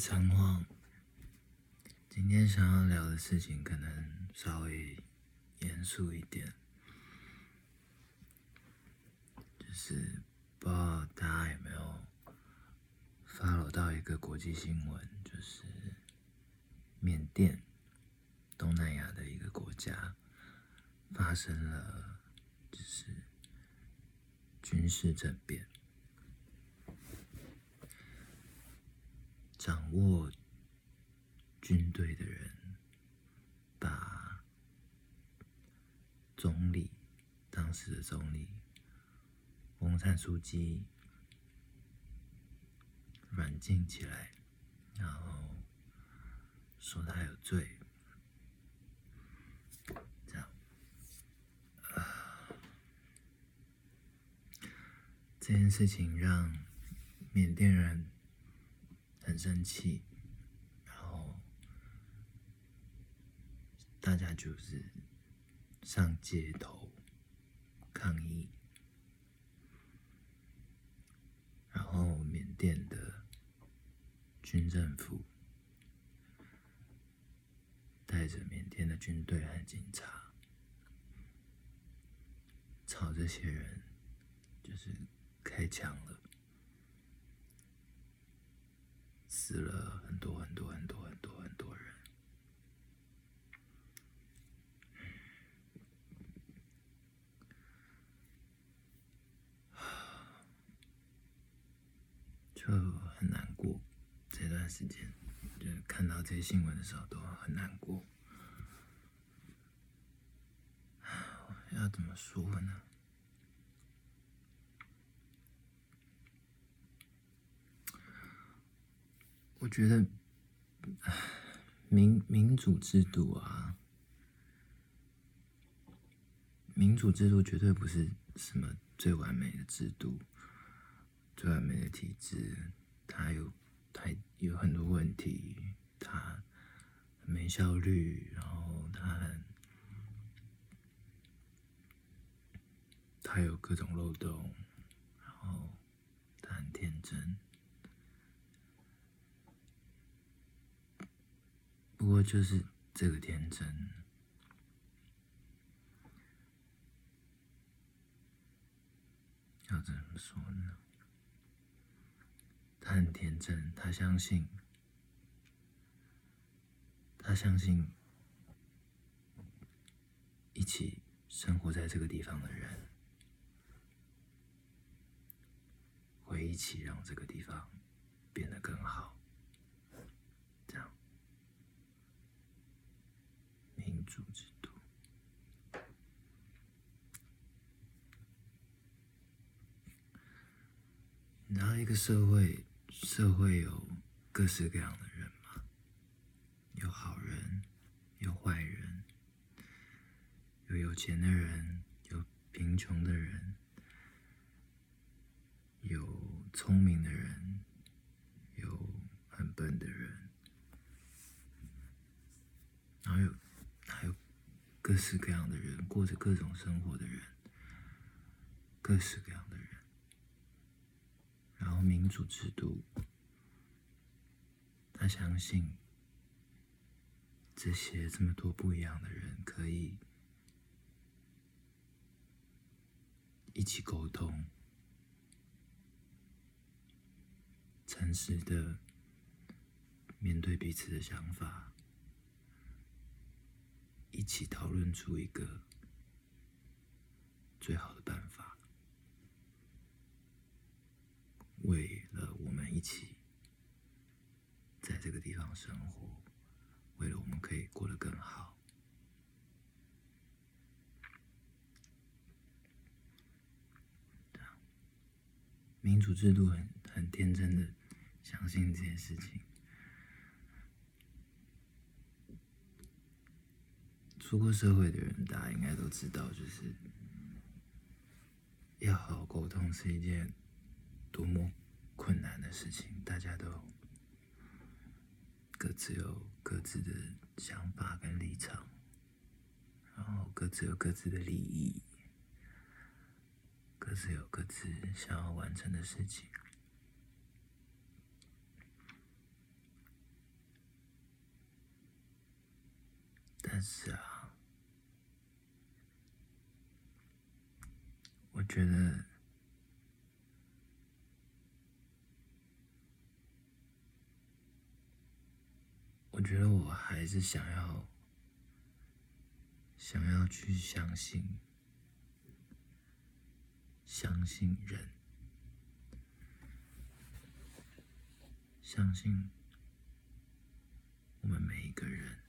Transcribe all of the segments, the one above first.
长话。今天想要聊的事情可能稍微严肃一点，就是不知道大家有没有 follow 到一个国际新闻，就是缅甸，东南亚的一个国家发生了就是军事政变。掌握军队的人，把总理当时的总理翁山书记软禁起来，然后说他有罪，这样，这件事情让缅甸人。很生气，然后大家就是上街头抗议，然后缅甸的军政府带着缅甸的军队和警察，朝这些人就是开枪了。死了很多很多很多很多很多人，就很难过。这段时间，就看到这些新闻的时候都很难过。要怎么说呢？我觉得民民主制度啊，民主制度绝对不是什么最完美的制度，最完美的体制，它有它有很多问题，它没效率，然后它很它有各种漏洞，然后它很天真。不就是这个天真，要怎么说呢？他很天真，他相信，他相信一起生活在这个地方的人，会一起让这个地方变得更好。主制度，然后一个社会，社会有各式各样的人嘛，有好人，有坏人，有有钱的人，有贫穷的人，有聪明的人，有很笨的人，然后有。各式各样的人，过着各种生活的人，各式各样的人。然后民主制度，他相信这些这么多不一样的人可以一起沟通，诚实的面对彼此的想法。一起讨论出一个最好的办法，为了我们一起在这个地方生活，为了我们可以过得更好。民主制度很很天真的相信这件事情。出过社会的人大家应该都知道就是要好好沟通是一件多么困难的事情。大家都各自有各自的想法跟立场然后各自有各自的利益各自有各自想要完成的事情。但是啊我觉得，我觉得我还是想要，想要去相信，相信人，相信我们每一个人。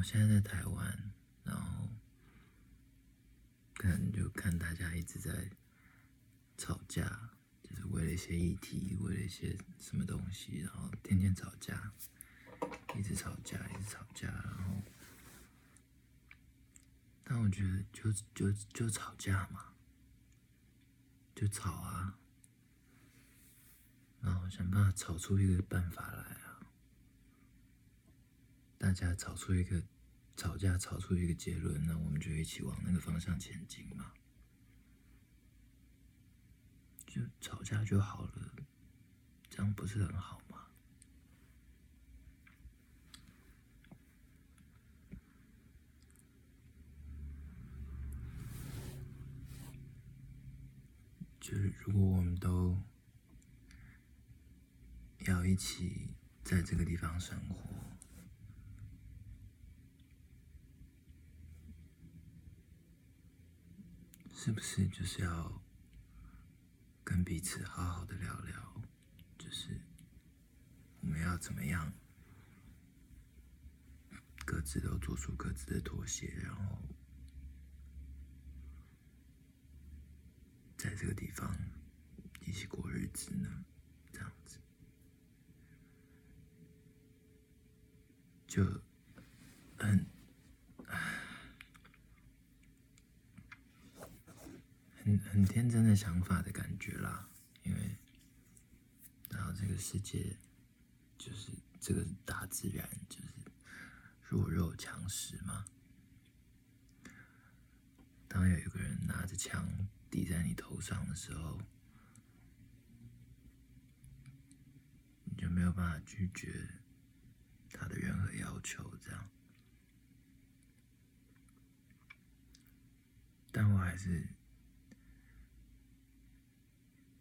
我现在在台湾，然后看就看大家一直在吵架，就是为了一些议题，为了一些什么东西，然后天天吵架，一直吵架，一直吵架，然后，但我觉得就就就吵架嘛，就吵啊，然后想办法吵出一个办法来啊。大家吵出一个吵架，吵出一个结论，那我们就一起往那个方向前进嘛。就吵架就好了，这样不是很好吗？就是如果我们都要一起在这个地方生活。是不是就是要跟彼此好好的聊聊？就是我们要怎么样，各自都做出各自的妥协，然后在这个地方一起过日子呢？这样子就很。很天真的想法的感觉啦，因为，然后这个世界就是这个大自然就是弱肉强食嘛。当有一个人拿着枪抵在你头上的时候，你就没有办法拒绝他的任何要求，这样。但我还是。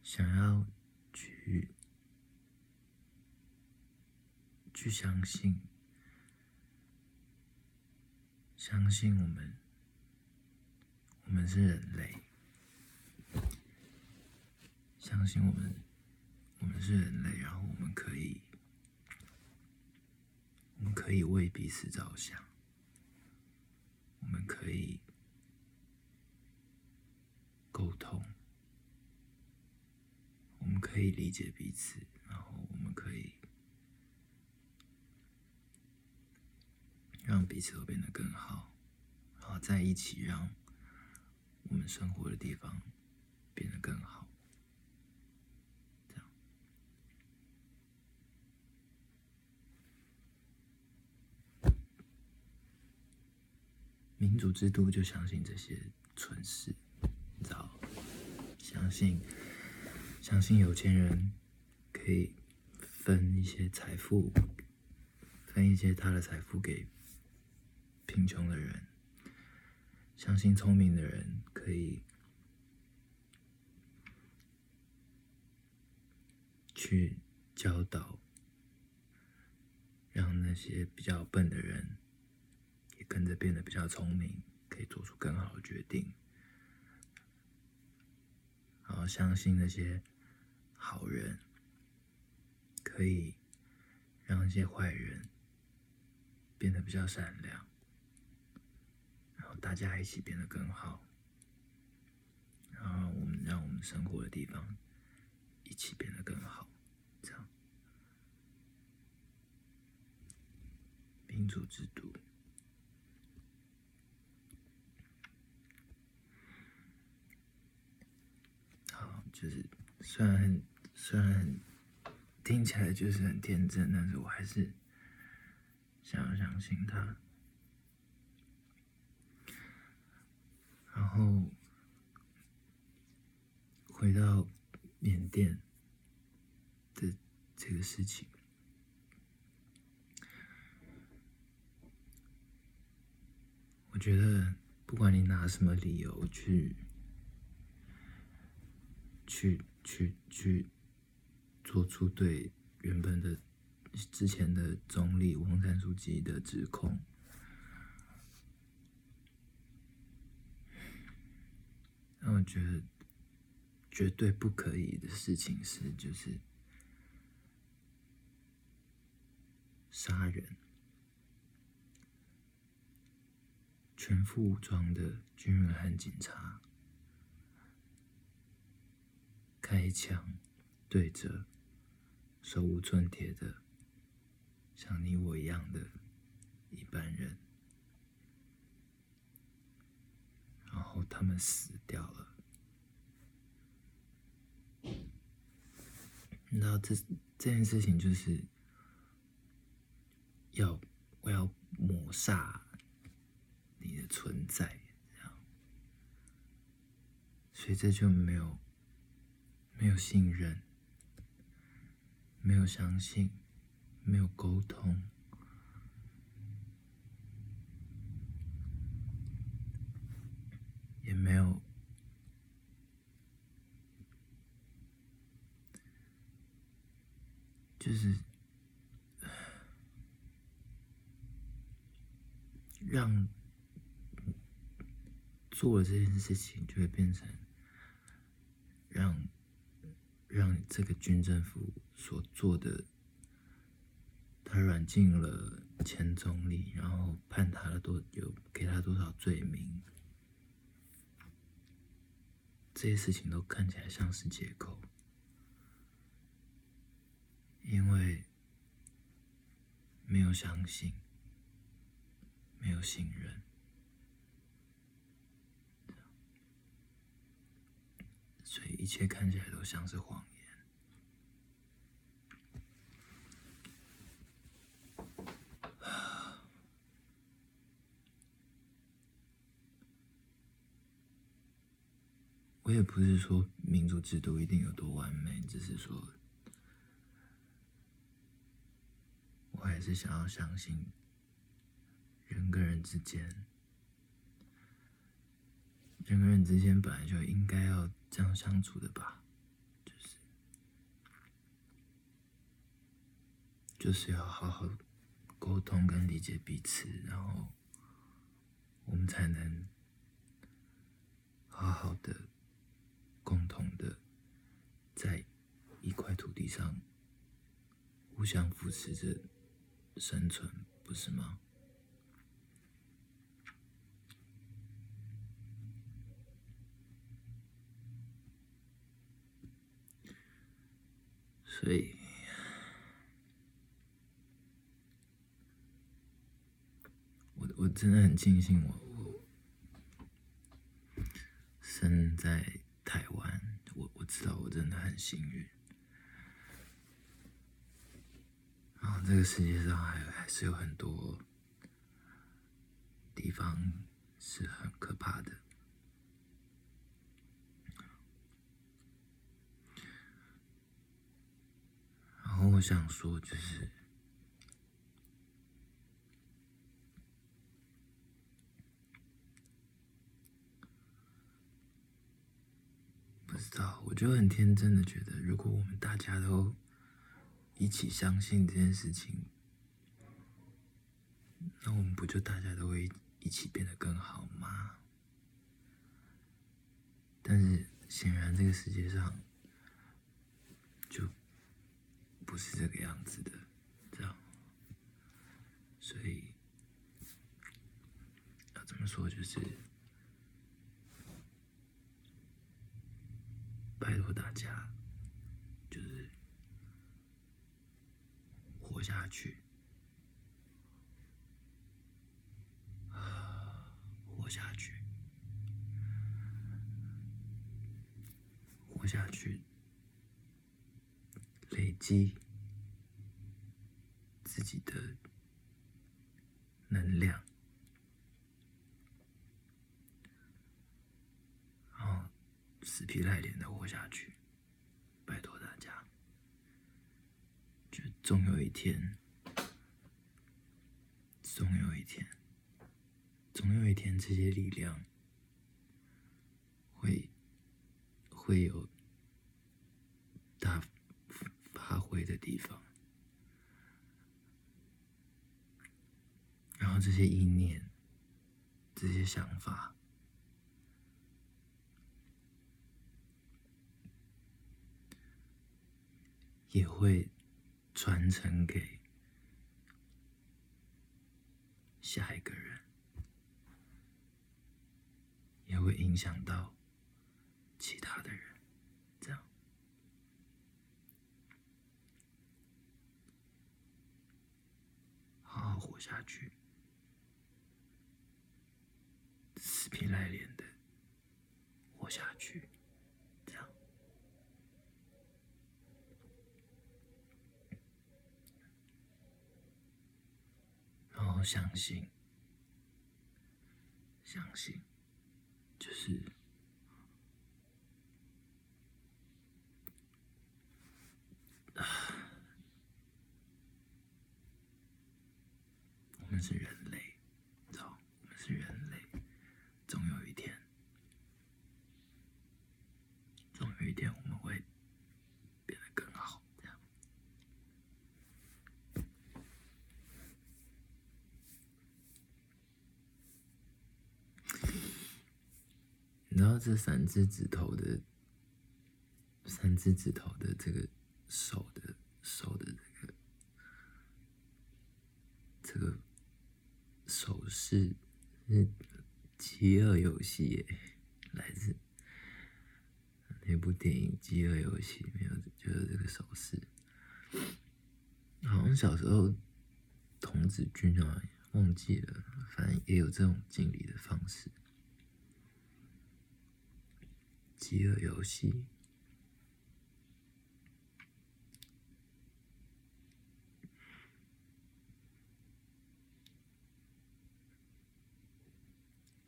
想要去去相信，相信我们，我们是人类，相信我们，我们是人类，然后我们可以，我们可以为彼此着想，我们可以沟通。我们可以理解彼此，然后我们可以让彼此都变得更好，然后在一起让我们生活的地方变得更好。这样，民主制度就相信这些蠢事，你知道？相信。相信有钱人可以分一些财富，分一些他的财富给贫穷的人。相信聪明的人可以去教导，让那些比较笨的人也跟着变得比较聪明，可以做出更好的决定。然后相信那些。好人可以让一些坏人变得比较善良，然后大家一起变得更好，然后我们让我们生活的地方一起变得更好，这样民主制度，好，就是虽然很。虽然听起来就是很天真，但是我还是想要相信他。然后回到缅甸的这个事情，我觉得不管你拿什么理由去、去、去、去做出对原本的之前的总理翁山书记的指控。那我觉得绝对不可以的事情是，就是杀人，全副武装的军人和警察开枪对着手无寸铁的像你我一样的一般人。然后他们死掉了。那这这件事情就是要我要抹杀你的存在，这样，所以这就没有没有信任，没有相信，没有沟通。也没有，就是让做了这件事情，就会变成让让这个军政府所做的，他软禁了前总理，然后判他了多有给他多少罪名。这些事情都看起来像是借口，因为没有相信，没有信任，所以一切看起来都像是谎言。我也不是说民主制度一定有多完美，只是说，我还是想要相信，人跟人之间，人跟人之间本来就应该要这样相处的吧，就是，就是要好好沟通跟理解彼此，然后我们才能好好的。共同的，在一块土地上互相扶持着生存，不是吗？所以，我我真的很庆幸，我我生在。台湾，知道我真的很幸运。然后这个世界上还还是有很多地方是很可怕的。然后我想说，就是。知道，我就很天真的觉得，如果我们大家都一起相信这件事情，那我们不就大家都会一起变得更好吗？但是显然这个世界上就不是这个样子的，这样，所以要怎么说就是。拜托大家，就是活下去，活下去，活下去，累积自己的能量。死皮赖脸的活下去。拜托大家，就总有一天，总有一天，总有一天，这些力量会会有大发挥的地方，然后这些意念。这些想法也会传承给下一个人，也会影响到其他的人，这样好好活下去。死皮赖脸的活下去，这样，然我相信，相信，就是啊，我们是人。然后这三只指头的，三只指头的这个手的手的这个这个手势是《饥饿游戏》来自那部电影《饥饿游戏》里面有就是这个手势，好像小时候童子军啊忘记了，反正也有这种敬礼的方式。饥饿游戏，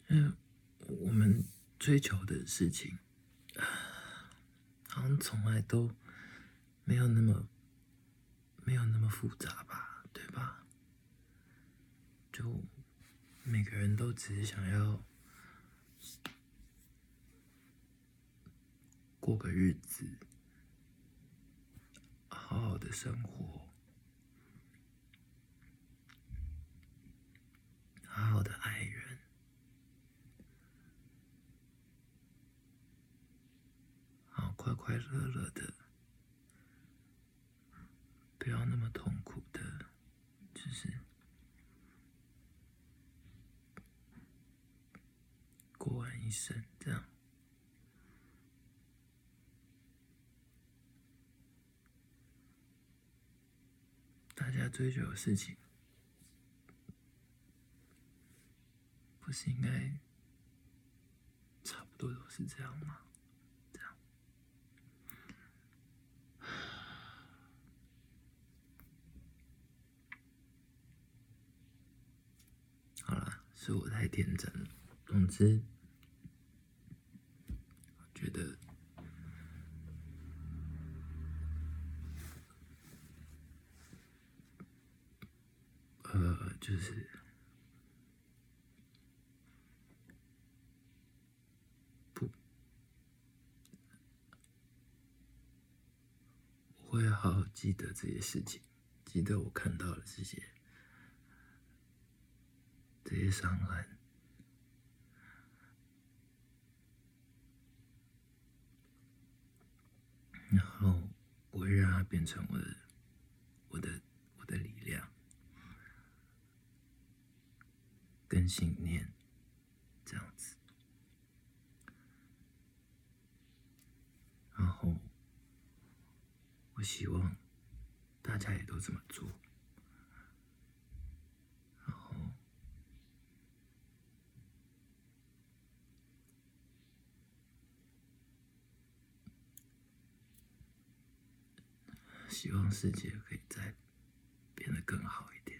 嗯，我们追求的事情，好像从来都没有那么没有那么复杂吧，对吧？就每个人都只是想要。过个日子，好好的生活，好好的爱人，好快快乐乐的，不要那么痛苦的，就是过完一生这样。大家追求的事情，不是应该差不多都是这样吗？这样，好了，是我太天真了。总之，我觉得。呃，就是不，我会好好记得这些事情，记得我看到了这些这些伤痕，然后我会让它变成我的，我的，我的力量。跟信念，这样子，然后我希望大家也都这么做，然后希望世界可以再变得更好一点。